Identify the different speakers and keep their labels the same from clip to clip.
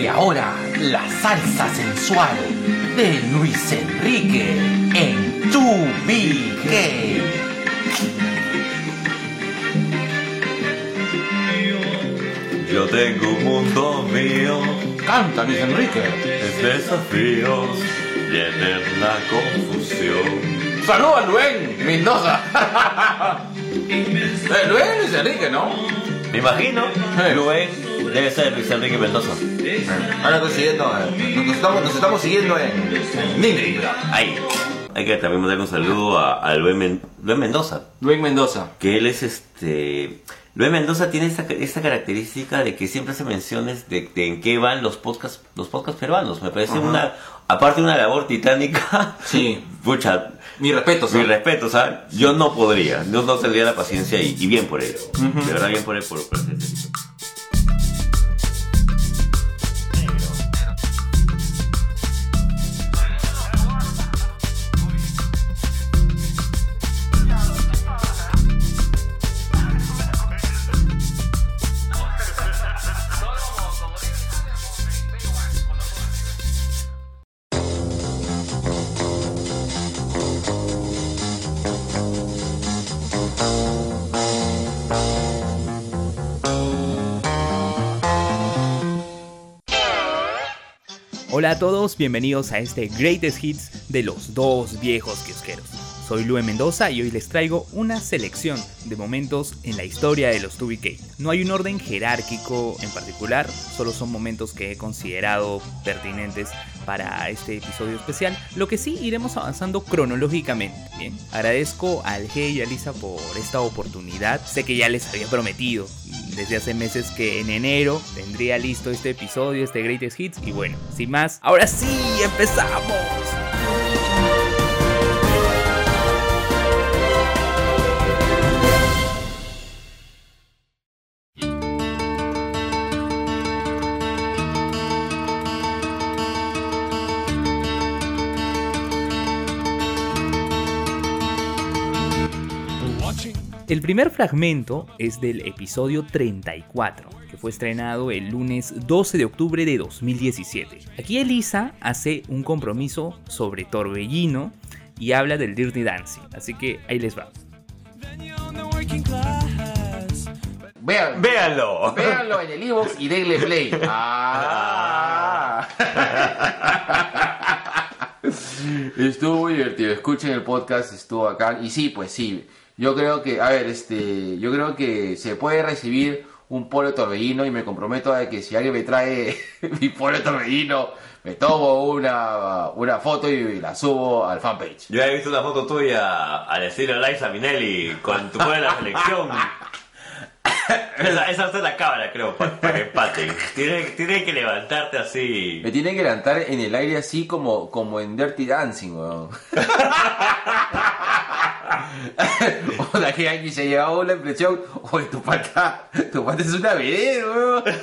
Speaker 1: Y ahora, la salsa sensual de Luis Enrique en Tu BK.
Speaker 2: Yo tengo un mundo mío,
Speaker 1: Canta Luis Enrique.
Speaker 2: es desafíos y eterna confusión.
Speaker 1: Saludos a Luen Mendoza. Eh, Luen Luis Enrique, ¿no?
Speaker 2: Me imagino,
Speaker 1: Sí.
Speaker 2: Luen debe ser Luis Enrique Mendoza.
Speaker 1: Ahora estoy siguiendo, eh, nos, estamos, nos estamos siguiendo en, Instagram.
Speaker 2: Ahí. Hay que también mandar un saludo a, Men- Luen Mendoza,
Speaker 1: Luen Mendoza.
Speaker 2: que él es este... Luen Mendoza tiene esta, esta característica de que siempre hace menciones de, de en qué van los podcasts, los podcasts peruanos. Me parece una, aparte de una labor titánica,
Speaker 1: Sí.
Speaker 2: pucha,
Speaker 1: Mi respeto,
Speaker 2: Mi respeto, ¿sabes? Yo no podría, yo no tendría la paciencia y, y bien por él. De verdad, bien por él por, por
Speaker 3: Hola a todos, bienvenidos a este Greatest Hits de los dos viejos kiosqueros. Soy Lue Mendoza y hoy les traigo una selección de momentos en la historia de los 2BK. No hay un orden jerárquico en particular, solo son momentos que he considerado pertinentes para este episodio especial, lo que sí iremos avanzando cronológicamente. Bien, agradezco al G y a Lisa por esta oportunidad. Sé que ya les había prometido desde hace meses que en enero tendría listo este episodio, este Greatest Hits. Y bueno, sin más, ahora sí, empezamos. El primer fragmento es del episodio 34, que fue estrenado el lunes 12 de octubre de 2017. Aquí Elisa hace un compromiso sobre Torbellino y habla del Dirty Dancing, así que ahí les va.
Speaker 1: Vean,
Speaker 2: ¡Véanlo!
Speaker 1: véanlo en el iVoox y denle play. Ah. estuvo muy divertido. Escuchen el podcast, estuvo acá. Y sí, pues sí. Yo creo que, a ver, este, yo creo que se puede recibir un pollo torbellino y me comprometo a que si alguien me trae mi pollo torbellino, me tomo una, una foto y la subo al fanpage.
Speaker 2: Yo he visto una foto tuya al estilo Liza Minelli con tu buena selección. Esa, esa es la cámara, creo, para, que empaten. Tiene, tiene que levantarte así.
Speaker 1: Me tienen que levantar en el aire así como, como en Dirty Dancing, weón. o sea, que alguien se llevaba una impresión, oye, tu pata, tu pata es una vedette, weón.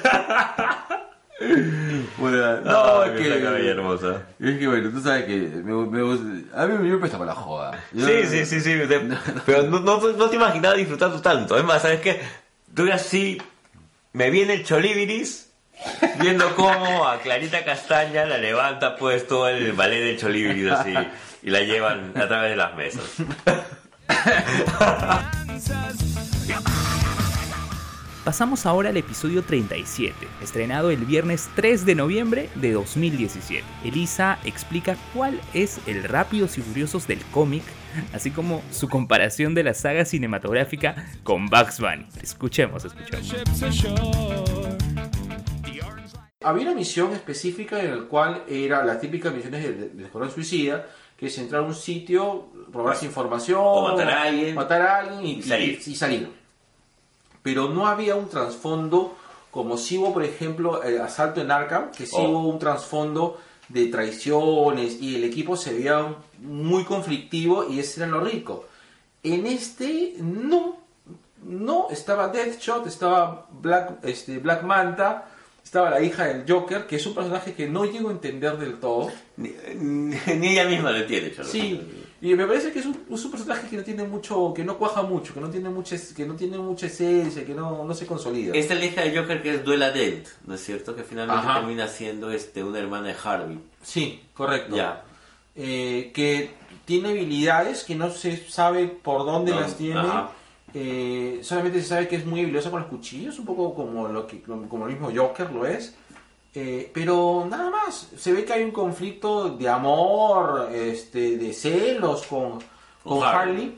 Speaker 1: Bueno, no,
Speaker 2: Ay,
Speaker 1: es que...
Speaker 2: hermosa.
Speaker 1: Es que bueno, tú sabes que me, me a mí me presta para la joda. Yo-
Speaker 2: Sí, sí, sí, sí. de- pero no, no, no te imaginaba disfrutando tanto. Es más, ¿sabes qué? Tú así, me viene el cholibiris viendo cómo a Clarita Castaña la levanta pues todo el ballet del cholibiris así y la llevan a través de las mesas.
Speaker 3: Pasamos ahora al episodio 37, estrenado el viernes 3 de noviembre de 2017. Elisa explica cuál es el Rápidos y Furiosos del cómic, así como su comparación de la saga cinematográfica con Bugs Bunny. Escuchemos, escuchemos.
Speaker 1: Había una misión específica en la cual era las típicas misiones del, Escuadrón Suicida, que es entrar a un sitio, robarse información,
Speaker 2: O matar a alguien.
Speaker 1: matar a alguien y,
Speaker 2: Y salir.
Speaker 1: y- y salir. Pero no había un trasfondo como si hubo, por ejemplo, el asalto en Arkham, que sí
Speaker 2: Oh.
Speaker 1: hubo un trasfondo de traiciones y el equipo se veía muy conflictivo y ese era lo rico. En este no, no, estaba Deathshot, estaba Black, este, Black Manta, estaba la hija del Joker, que es un personaje que no llego a entender del todo.
Speaker 2: Ni, ni ella misma lo entiende, Cholo.
Speaker 1: Sí, Y me parece que es un, es un personaje que no tiene mucho, que no cuaja mucho, que no tiene mucha, que no tiene mucha esencia, que no, no se consolida.
Speaker 2: Esta es la hija de Joker que es Duela Dent, ¿no es cierto? Que finalmente
Speaker 1: Ajá.
Speaker 2: termina siendo este, una hermana de Harvey.
Speaker 1: Sí, correcto.
Speaker 2: Ya.
Speaker 1: Eh, que tiene habilidades que no se sabe por dónde
Speaker 2: No,
Speaker 1: las tiene.
Speaker 2: ajá.
Speaker 1: Eh, solamente se sabe que es muy habilidosa con los cuchillos, un poco como lo que como el mismo Joker lo es. Eh, pero nada más, se ve que hay un conflicto de amor, este, de celos con, con Harley.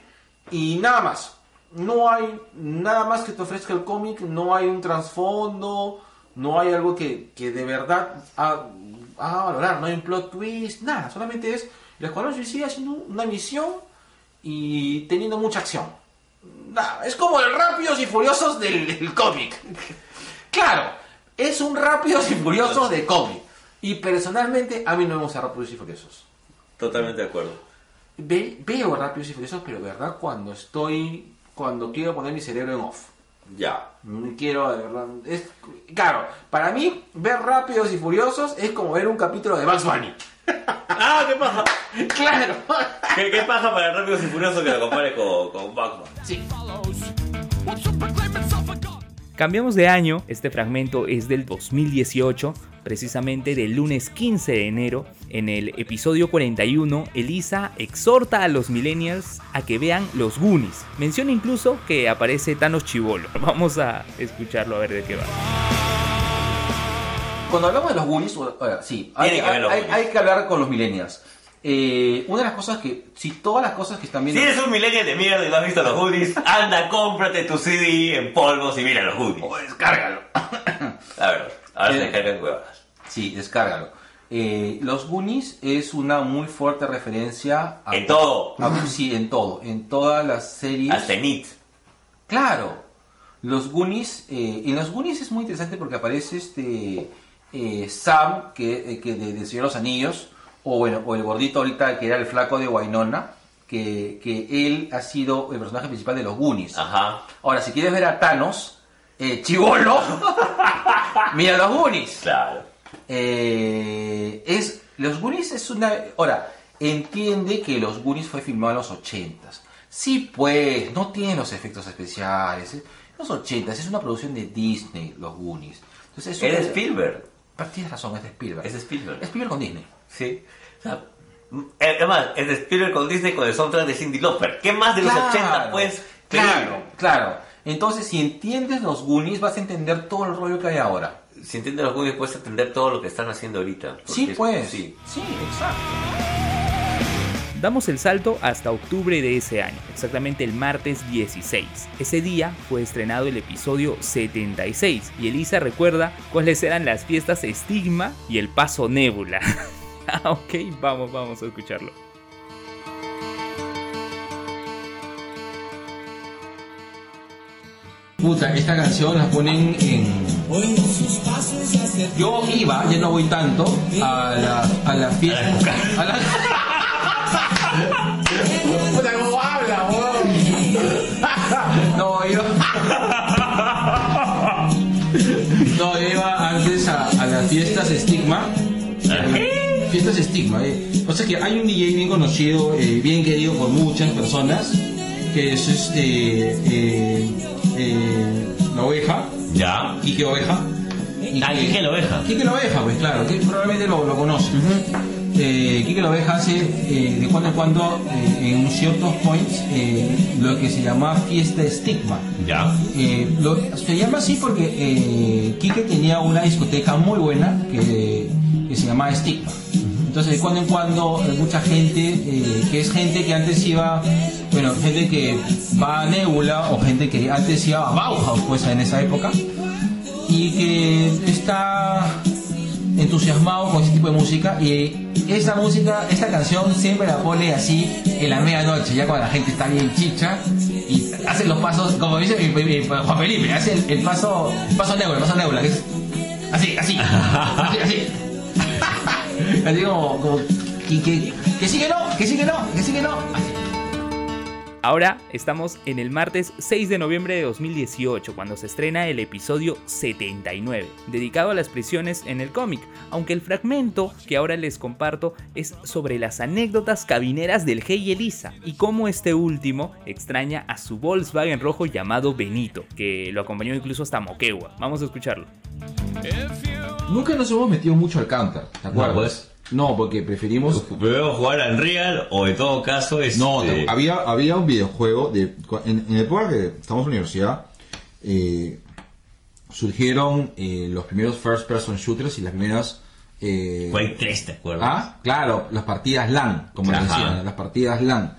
Speaker 1: Y nada más. No hay nada más que te ofrezca el cómic, no hay un trasfondo, no hay algo que, que de verdad haga haga valorar, no hay un plot twist, nada, solamente es el Escuadrón Suicida haciendo una misión y teniendo mucha acción. Nada, es como el Rápidos y Furiosos del, del cómic. Claro, es un Rápidos y Furiosos de cómic. Y personalmente a mí no me gusta Rápidos y Furiosos.
Speaker 2: Totalmente de acuerdo.
Speaker 1: Ve- veo Rápidos y Furiosos, pero verdad cuando estoy, cuando quiero poner mi cerebro en off.
Speaker 2: Ya.
Speaker 1: No Quiero, de verdad, es, claro, para mí ver Rápidos y Furiosos es como ver un capítulo de Bugs Bunny.
Speaker 2: ¡Ah, qué paja!
Speaker 1: claro.
Speaker 2: ¿Qué, qué paja para Rápidos y Furiosos que lo compare con, con Batman?
Speaker 1: sí.
Speaker 3: Cambiamos de año, este fragmento es del 2018, precisamente del lunes 15 de enero. En el episodio 41, Elisa exhorta a los millennials a que vean los Goonies. Menciona incluso que aparece Thanos Chivolo. Vamos a escucharlo a ver de qué va.
Speaker 1: Cuando hablamos de los Goonies, o- ahora, sí, hay,
Speaker 2: Tiene que ver los
Speaker 1: hay-
Speaker 2: Goonies.
Speaker 1: hay que hablar con los millennials. Eh, una de las cosas que, si todas las cosas que están
Speaker 2: Si
Speaker 1: viendo...
Speaker 2: eres un millennial de mierda y no has visto los hoodies, anda, cómprate tu CD en polvos y mira los hoodies.
Speaker 1: Oh, descárgalo.
Speaker 2: A ver, ahora se
Speaker 1: Eh.
Speaker 2: descargan huevas.
Speaker 1: sí, descárgalo. Eh, los Goonies es una muy fuerte referencia a...
Speaker 2: En todo.
Speaker 1: a- sí, en todo. En todas las series...
Speaker 2: Hasta en It.
Speaker 1: Claro. Los Goonies, eh, en los Goonies es muy interesante porque aparece este eh, Sam, que, eh, que de, de Señor de los Anillos, o bueno, o el gordito ahorita que era el flaco de Wainona, que, que él ha sido el personaje principal de los Goonies.
Speaker 2: Ajá.
Speaker 1: Ahora, si quieres ver a Thanos, eh, chivolo, mira los Goonies.
Speaker 2: Claro.
Speaker 1: Eh, es, los Goonies es una... Ahora, entiende que los Goonies fue filmado en los 80s. Sí, pues, no tiene los efectos especiales. Los 80s es una producción de Disney, los Goonies. Entonces, es
Speaker 2: Spielberg.
Speaker 1: Pero Tienes razón, es de Spielberg.
Speaker 2: Es de Spielberg.
Speaker 1: Es Spielberg con Disney.
Speaker 2: Sí. O sea, eh, además, es de Spielberg con Disney con el soundtrack de Cindy Lauper. ¿Qué más de los 80 pues?
Speaker 1: Claro, claro. Entonces, si entiendes los Goonies, vas a entender todo el rollo que hay ahora.
Speaker 2: Si entiendes los Goonies, puedes entender todo lo que están haciendo ahorita.
Speaker 1: Sí,
Speaker 2: es-
Speaker 1: pues.
Speaker 2: Sí.
Speaker 1: sí, exacto.
Speaker 3: Damos el salto hasta octubre de ese año, exactamente el martes 16. Ese día fue estrenado el episodio 76 y Elisa recuerda cuáles eran las fiestas Estigma y el Paso Nébula. Ah, ok, vamos, vamos a escucharlo.
Speaker 1: Puta, esta canción la ponen en... Yo iba, ya no voy tanto, a la, a la fiesta... A la... Puta, ¿cómo habla, weón? No, yo... No, yo iba antes a, a las fiestas Estigma. Fiestas Estigma, eh. O sea que hay un DJ bien conocido, eh, bien querido por muchas personas, que es este... eh, eh, la oveja,
Speaker 2: Ya.
Speaker 1: Quique Oveja. Y
Speaker 2: Ah,
Speaker 1: que-
Speaker 2: la Oveja.
Speaker 1: Quique la Oveja, pues claro, que probablemente lo, lo conoce. Eh, Quique la Oveja hace eh, de cuando en cuando eh, en ciertos points eh, lo que se llama fiesta estigma.
Speaker 2: Ya.
Speaker 1: Eh, lo- se llama así porque Quique tenía una discoteca muy buena que, que se llamaba Estigma. Entonces, de cuando en cuando, mucha gente, eh, que es gente que antes iba, bueno, gente que va a Nebula o gente que antes iba a Bauhaus, pues en esa época, y que está entusiasmado con ese tipo de música y esa música, esta canción siempre la pone así en la medianoche, ya cuando la gente está bien chicha y hace los pasos, como dice mi- mi- mi- Juan Felipe, hace el, el paso, paso nebula, el paso nebula, que es así, así, así, así, así como, como y que, que sí que no, que sí que no, que sí que no, así.
Speaker 3: Ahora estamos en el martes 6 de noviembre de 2018, cuando se estrena el episodio 79, dedicado a las prisiones en el cómic, aunque el fragmento que ahora les comparto es sobre las anécdotas cabineras del Hey Elisa y cómo este último extraña a su Volkswagen rojo llamado Benito, que lo acompañó incluso hasta Moquegua. Vamos a escucharlo.
Speaker 4: Nunca nos hemos metido mucho al counter, ¿te acuerdas?
Speaker 2: pues.
Speaker 4: No, porque preferimos...
Speaker 2: Primero jugar al Real o en todo caso es.
Speaker 5: No, te- había, había un videojuego de en, en la época que estamos en la universidad eh, surgieron eh, los primeros first person shooters y las primeras eh,
Speaker 2: Quake 3, ¿te acuerdas?
Speaker 5: ah claro las partidas LAN como les decían las partidas LAN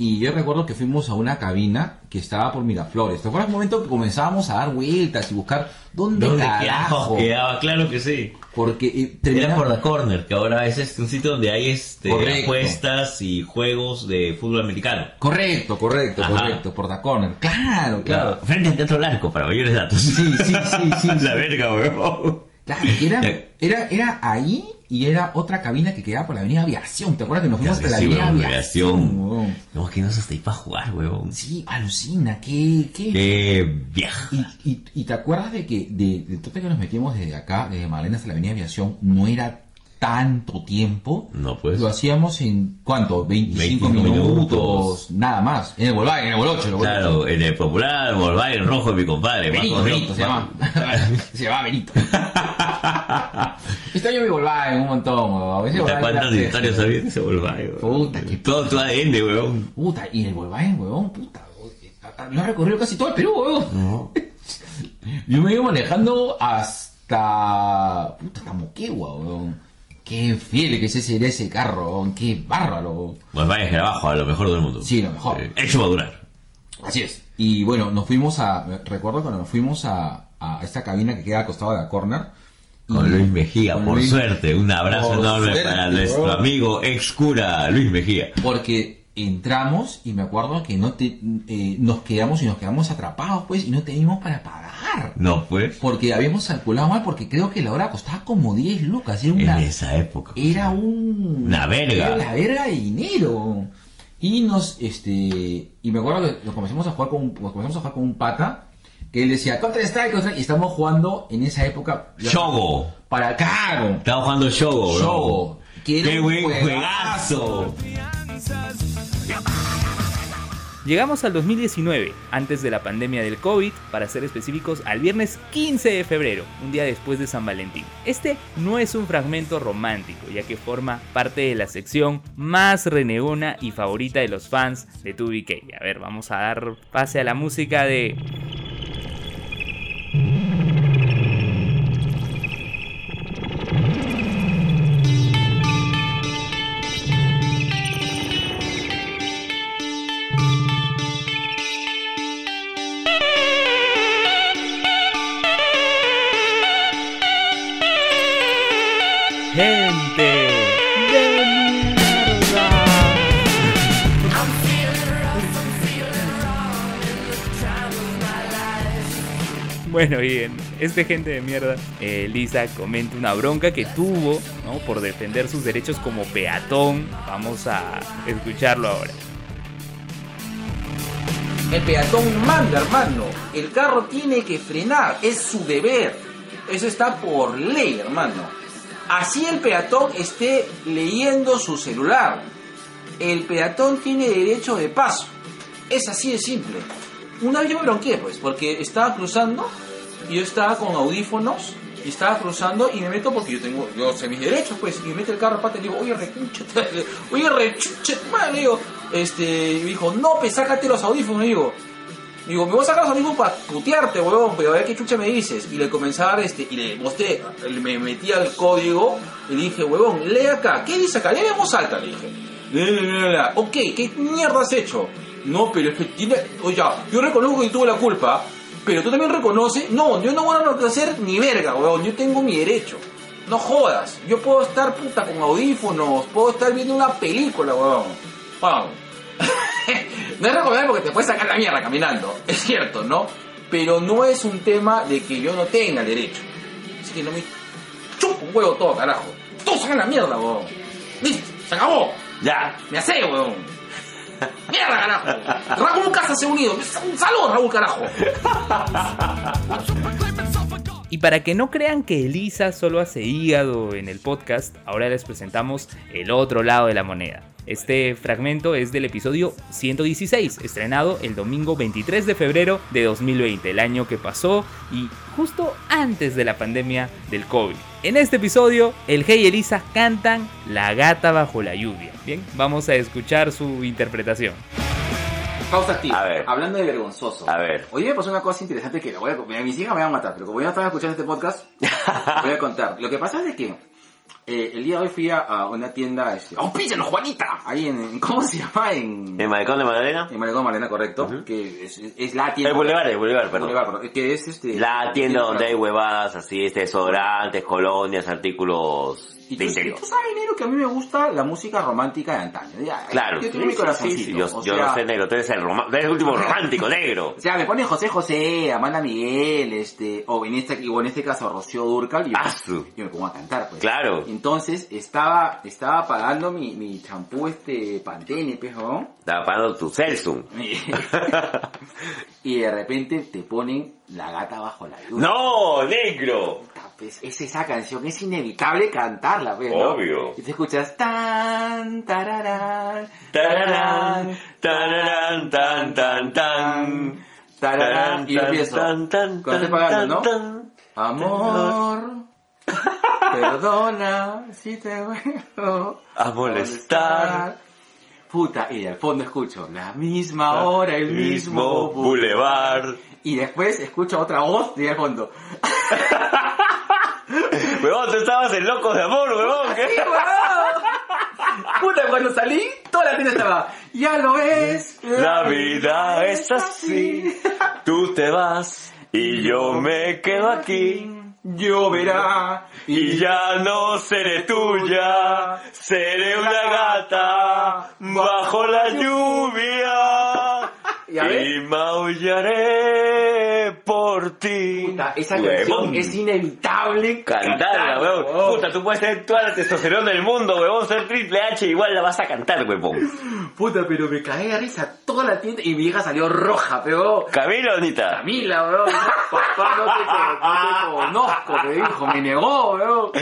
Speaker 5: y yo recuerdo que fuimos a una cabina que estaba por Miraflores. ¿Te acuerdas el momento que comenzábamos a dar vueltas y buscar dónde,
Speaker 2: ¿Dónde
Speaker 5: carajo?
Speaker 2: quedaba? Claro que sí.
Speaker 5: Porque eh,
Speaker 2: Era por la Corner, que ahora es este, un sitio donde hay este,
Speaker 5: Correcto.
Speaker 2: apuestas y juegos de fútbol americano.
Speaker 5: Correcto, correcto,
Speaker 2: Ajá.
Speaker 5: correcto, por The Corner. Claro, claro.
Speaker 2: Frente al Teatro Larco, para mayores datos.
Speaker 5: Sí, sí, sí, sí.
Speaker 2: la verga, weón.
Speaker 5: Claro, era, era, era ahí y era otra cabina que quedaba por la avenida Aviación. ¿Te acuerdas que nos fuimos hasta la avenida
Speaker 2: weón,
Speaker 5: Aviación? weón?
Speaker 2: No, que no se hasta ahí para jugar, weón.
Speaker 5: Sí, alucina, qué, qué.
Speaker 2: Qué viaja.
Speaker 5: Y, y, y te acuerdas de que de, de todo que nos metíamos desde acá, desde Magdalena hasta la avenida Aviación, no era tanto tiempo.
Speaker 2: No, pues.
Speaker 5: Lo hacíamos en, ¿cuánto? 25,
Speaker 2: 25
Speaker 5: minutos,
Speaker 2: minutos.
Speaker 5: nada más. En el Volkswagen, en el Vol 8. En el Vol
Speaker 2: Claro, en el popular Volkswagen rojo de mi compadre.
Speaker 5: Benito,
Speaker 2: conocido-
Speaker 5: Benito se llama. se llama Benito. este año me volvaba un montón, weón. Volkswagen
Speaker 2: ¿Cuántas historias sabía de ese Volkswagen?
Speaker 5: Puta, qué
Speaker 2: Todo tu ADN, weón.
Speaker 5: Puta, y el Volkswagen, weón, puta. weón, Lo ha recorrido casi todo el Perú, weón. Yo me iba manejando hasta. Puta, hasta Moquegua, weón. Qué fiel que ese sería ese carro. Qué bárbaro, weón.
Speaker 2: Volkswagen es abajo, a lo mejor del mundo.
Speaker 5: Sí, lo mejor.
Speaker 2: Eh, Hecho madurar.
Speaker 5: Así es. Y bueno, nos fuimos a. Recuerdo cuando nos fuimos a, a esta cabina que queda al costado de la corner.
Speaker 2: Con
Speaker 5: Y-
Speaker 2: Luis Mejía,
Speaker 5: con
Speaker 2: por
Speaker 5: Luis-
Speaker 2: suerte. Un abrazo enorme
Speaker 5: suerte,
Speaker 2: para nuestro amigo ex cura Luis Mejía.
Speaker 5: Porque entramos y me acuerdo que no te, eh, nos quedamos y nos quedamos atrapados, pues, y no teníamos para pagar.
Speaker 2: No, pues.
Speaker 5: Porque habíamos calculado mal, porque creo que la hora costaba como 10 lucas. Era
Speaker 2: En
Speaker 5: una,
Speaker 2: esa época.
Speaker 5: era un...
Speaker 2: Una verga.
Speaker 5: Era la verga de dinero. Y nos, este, y me acuerdo que nos comenzamos a jugar con, un- nos comenzamos a jugar con un pata, que él decía, Counter Strike, Strike", y estamos jugando en esa época...
Speaker 2: Shogo.
Speaker 5: Para caro.
Speaker 2: Estaba jugando Shogo.
Speaker 5: Shogo. Que era
Speaker 2: ¡Qué
Speaker 5: un
Speaker 2: buen
Speaker 5: juegazo.
Speaker 2: juegazo!
Speaker 3: Llegamos al 2019, antes de la pandemia del COVID, para ser específicos, al viernes 15 de febrero, un día después de San Valentín. Este no es un fragmento romántico, ya que forma parte de la sección más renegona y favorita de los fans de 2BK. A ver, vamos a dar pase a la música de... Gente de mierda. Bueno, bien, este gente de mierda, eh, Lisa comenta una bronca que tuvo, ¿no? Por defender sus derechos como peatón. Vamos a escucharlo ahora.
Speaker 1: El peatón manda, hermano. El carro tiene que frenar, es su deber. Eso está por ley, hermano. Así el peatón esté leyendo su celular. El peatón tiene derecho de paso. Es así de simple. Una vez yo me bronqué, pues, porque estaba cruzando y yo estaba con audífonos y estaba cruzando y me meto porque yo tengo, yo sé mis derechos, pues, y me mete el carro pata y le digo, oye, rechucha, oye, rechucha, madre, le digo, este, y me dijo, no, pues, sácate los audífonos, digo. Digo, me voy a sacar los audífonos para putearte, huevón, pero a ver qué chucha me dices. Y le comencé a dar este, y le mostré, me metí al código y dije, huevón, lee acá, ¿qué dice acá? Lee en voz alta, le dije. Ok, ¿qué mierda has hecho? No, pero es que tiene, oye, yo reconozco que tuve la culpa, pero tú también reconoces, no, yo no voy a hacer ni verga, huevón, yo tengo mi derecho. No jodas, yo puedo estar puta con audífonos, puedo estar viendo una película, huevón. Vamos. No es recomendable porque te puedes sacar la mierda caminando, es cierto, ¿no? Pero no es un tema de que yo no tenga el derecho. Así que no me chupo un huevo todo, carajo. Todos sacan la mierda, huevón. Listo, se acabó.
Speaker 2: Ya.
Speaker 1: Me hace, huevón.
Speaker 5: ¡Mierda, carajo! Raúl Casa se ha unido. Un saludo, Raúl, carajo.
Speaker 3: Y para que no crean que Elisa solo hace hígado en el podcast, ahora les presentamos el otro lado de la moneda. Este fragmento es del episodio 116, estrenado el domingo 23 de febrero de 2020, el año que pasó y justo antes de la pandemia del COVID. En este episodio, el Hey y Elisa cantan La gata bajo la lluvia. Bien, vamos a escuchar su interpretación.
Speaker 5: Pausa activa.
Speaker 2: A ver.
Speaker 5: Hablando de vergonzoso.
Speaker 2: A ver.
Speaker 5: Hoy me pasó una cosa interesante que la voy a, mis hijas me van a matar, pero como yo no estaba escuchando este podcast, voy a contar. Lo que pasa es que eh, el día de hoy fui a, a una tienda, este, ¡Auspícianos, Juanita! Ahí en, en- ¿cómo se llama? En,
Speaker 2: ¿El malecón de Magdalena?
Speaker 5: en Malecón Marena, correcto. Que es, es la tienda.
Speaker 2: El Boulevard, el Boulevard, perdón.
Speaker 5: Boulevard, Que es este.
Speaker 2: La tienda donde hay huevadas así, este, desodorantes, colonias, artículos
Speaker 5: Y tú, y
Speaker 2: interior.
Speaker 5: tú sabes, negro, que a mí me gusta la música romántica de antaño. Ya,
Speaker 2: Claro,
Speaker 5: yo tengo mi
Speaker 2: sí,
Speaker 5: corazoncito.
Speaker 2: sí, sí, yo,
Speaker 5: o
Speaker 2: yo
Speaker 5: sea,
Speaker 2: no sé negro, tú eres el, roma- tú eres el último romántico negro.
Speaker 5: O sea, me pone José José, Amanda Miguel, este, o en este, o en este caso Rocío Durcal, y yo,
Speaker 2: Ah,
Speaker 5: yo me pongo a cantar, pues.
Speaker 2: Claro.
Speaker 5: Entonces, estaba, estaba pagando mi, mi champú, este, Pantene, pejo,
Speaker 2: Estaba pagando tu Celsun.
Speaker 5: y de repente te ponen la gata bajo la luz.
Speaker 2: ¡No, negro!
Speaker 5: Pues, es esa canción, es inevitable cantarla, pues, ¿no?
Speaker 2: Obvio.
Speaker 5: Y te escuchas tan, tararán,
Speaker 2: Tararán, tararán, tan, tan, tan.
Speaker 5: tararán, y
Speaker 2: tan,
Speaker 5: cuando pagando, ¿no? Amor, perdona si te vuelvo
Speaker 2: A molestar.
Speaker 5: Puta, y al fondo escucho la misma hora, el mismo
Speaker 2: boulevard.
Speaker 5: Y después escucho otra voz y al fondo.
Speaker 2: Huevón, tú estabas en Locos de Amor, huevón. ¿qué?
Speaker 5: ¡Sí, huevón! Puta, cuando salí, toda la tienda estaba. Ya lo ves.
Speaker 2: La vida es así. Tú te vas y yo me quedo aquí.
Speaker 5: Lloverá.
Speaker 2: Y ya no seré tuya, seré una gata bajo la lluvia.
Speaker 5: Ya ves.
Speaker 2: Y maullaré por ti.
Speaker 5: Puta, esa
Speaker 2: Huevón.
Speaker 5: canción es inevitable.
Speaker 2: Cantarla, huevón. Puta, tú puedes tener toda la testosterona del mundo, huevón. Ser triple H, igual la vas a cantar, huevón.
Speaker 5: Puta, pero me caí de risa toda la tienda y mi hija salió roja, pero...
Speaker 2: Camila, bonita.
Speaker 5: Camila, weón. Papá, no te, no te conozco, me dijo, me negó, weón.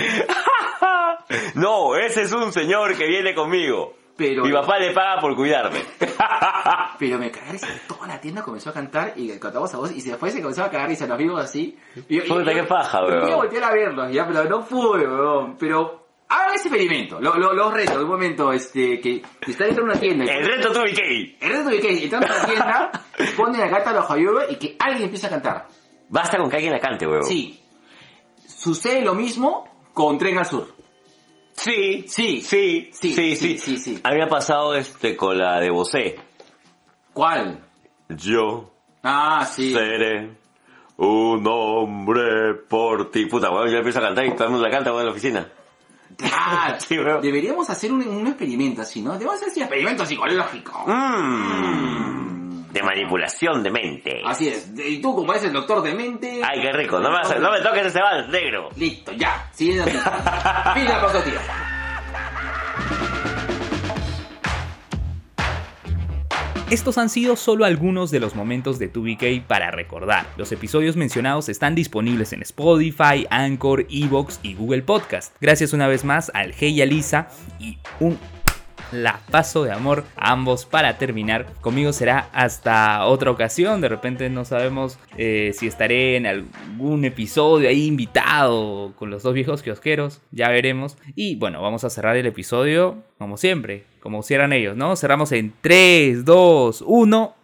Speaker 2: No, ese es un señor que viene conmigo.
Speaker 5: Pero-
Speaker 2: Mi papá le paga por cuidarme.
Speaker 5: Pero me risa, toda la tienda comenzó a cantar y cantamos a voz y se después se comenzó a cagar y se nos vimos así. Y,
Speaker 2: Puta, qué paja, weón.
Speaker 5: Yo volteé a verlos, ya, pero no pude, weón. Pero hagan ese experimento, lo, lo, los retos, un momento, este, que, que está dentro de una tienda.
Speaker 2: El reto tuve que
Speaker 5: El reto de que entrando a la tienda, ponen la gata bajo lluvia y que alguien empiece a cantar.
Speaker 2: Basta con que alguien la cante, huevón.
Speaker 5: Sí. Sucede lo mismo con Tren al Sur.
Speaker 2: Sí,
Speaker 5: Sí.
Speaker 2: sí,
Speaker 5: Sí,
Speaker 2: sí, sí,
Speaker 5: sí, sí, sí.
Speaker 2: A mí me ha pasado este con la de Bosé.
Speaker 5: ¿Cuál?
Speaker 2: Yo
Speaker 5: Ah, sí.
Speaker 2: seré un hombre por ti. Puta, weón, yo empiezo a cantar y todo el mundo la canta, weón, en la oficina.
Speaker 5: Ah,
Speaker 2: Sí,
Speaker 5: deberíamos hacer un, un experimento así, ¿no? Debemos hacer ese experimento psicológico.
Speaker 2: Mmm. De manipulación de mente.
Speaker 5: Así es. Y tú, como eres el doctor de mente...
Speaker 2: Ay, qué rico. No me, vas a- no me toques ese vals, negro.
Speaker 5: Listo, ya. Siguiente noticia. Fin de la pausa, tío.
Speaker 3: Estos han sido solo algunos de los momentos de 2BK para recordar. Los episodios mencionados están disponibles en Spotify, Anchor, Evox y Google Podcast. Gracias una vez más al Hey y a Lisa y un lapazo de amor a ambos para terminar. Conmigo será hasta otra ocasión. De repente no sabemos eh, si estaré en algún episodio ahí invitado con los dos viejos kiosqueros. Ya veremos. Y bueno, vamos a cerrar el episodio como siempre, como cierran ellos, ¿no? Cerramos en 3, 2, 1.